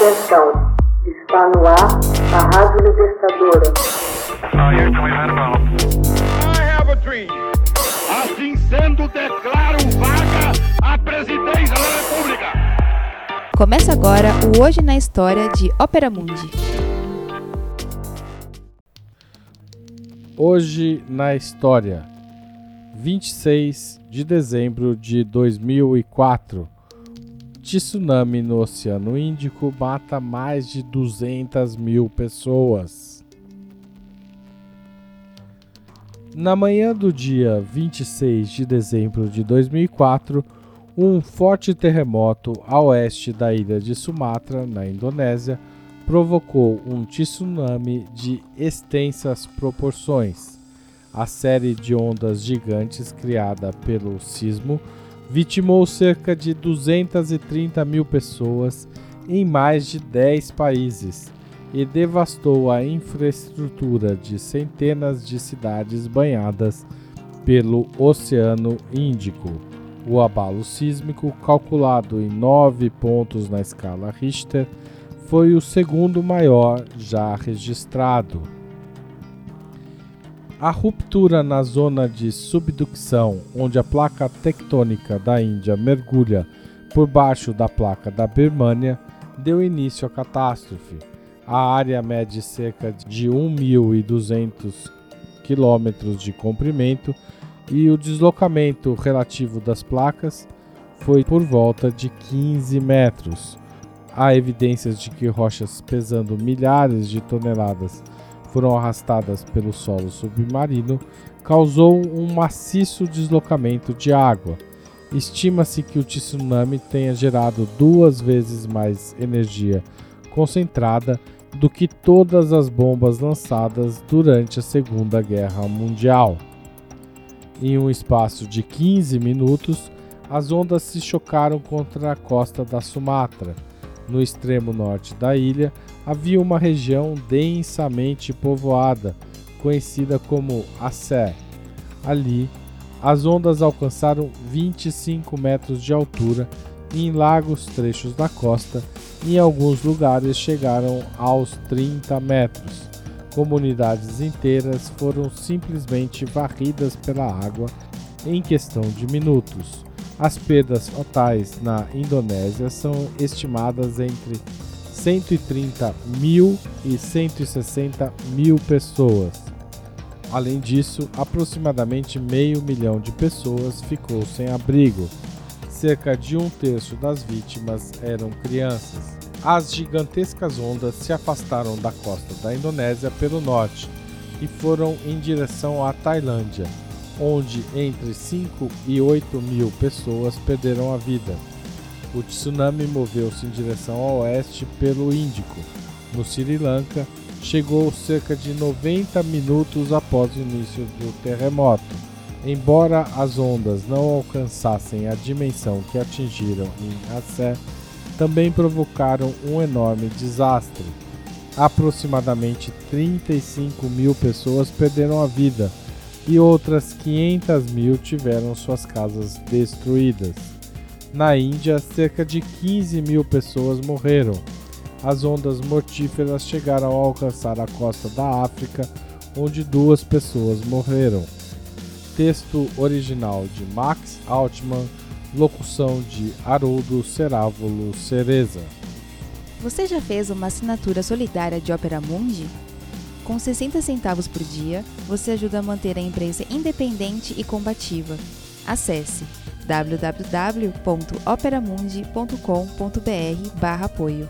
Atenção, está no ar a Rádio Libertadora. Assim sendo, declaro vaga a presidência da República. Começa agora o Hoje na História de Ópera Mundi. Hoje na História, 26 de dezembro de 2004. Tsunami no Oceano Índico mata mais de 200 mil pessoas. Na manhã do dia 26 de dezembro de 2004, um forte terremoto a oeste da ilha de Sumatra, na Indonésia, provocou um tsunami de extensas proporções. A série de ondas gigantes criada pelo sismo vitimou cerca de 230 mil pessoas em mais de 10 países e devastou a infraestrutura de centenas de cidades banhadas pelo Oceano Índico. O abalo sísmico, calculado em 9 pontos na escala Richter, foi o segundo maior já registrado. A ruptura na zona de subducção, onde a placa tectônica da Índia mergulha por baixo da placa da Birmânia, deu início à catástrofe. A área mede cerca de 1.200 quilômetros de comprimento e o deslocamento relativo das placas foi por volta de 15 metros. Há evidências de que rochas pesando milhares de toneladas foram arrastadas pelo solo submarino, causou um maciço deslocamento de água. Estima-se que o tsunami tenha gerado duas vezes mais energia concentrada do que todas as bombas lançadas durante a Segunda Guerra Mundial. Em um espaço de 15 minutos, as ondas se chocaram contra a costa da Sumatra. No extremo norte da ilha, havia uma região densamente povoada, conhecida como Aceh. Ali, as ondas alcançaram 25 metros de altura e em largos trechos da costa, em alguns lugares chegaram aos 30 metros. Comunidades inteiras foram simplesmente varridas pela água em questão de minutos. As perdas totais na Indonésia são estimadas entre 130 mil e 160 mil pessoas. Além disso, aproximadamente meio milhão de pessoas ficou sem abrigo. Cerca de um terço das vítimas eram crianças. As gigantescas ondas se afastaram da costa da Indonésia pelo norte e foram em direção à Tailândia, onde entre 5 e 8 mil pessoas perderam a vida. O tsunami moveu-se em direção ao oeste pelo Índico. No Sri Lanka, chegou cerca de 90 minutos após o início do terremoto. Embora as ondas não alcançassem a dimensão que atingiram em Aceh, também provocaram um enorme desastre. Aproximadamente 35 mil pessoas perderam a vida e outras 500 mil tiveram suas casas destruídas. Na Índia, cerca de 15 mil pessoas morreram. As ondas mortíferas chegaram a alcançar a costa da África, onde duas pessoas morreram. Texto original de Max Altman, locução de Haroldo Cerávulo Cereza. Você já fez uma assinatura solidária de Ópera Mundi? Com 60 centavos por dia, você ajuda a manter a empresa independente e combativa. Acesse www.operamundi.com.br/apoio.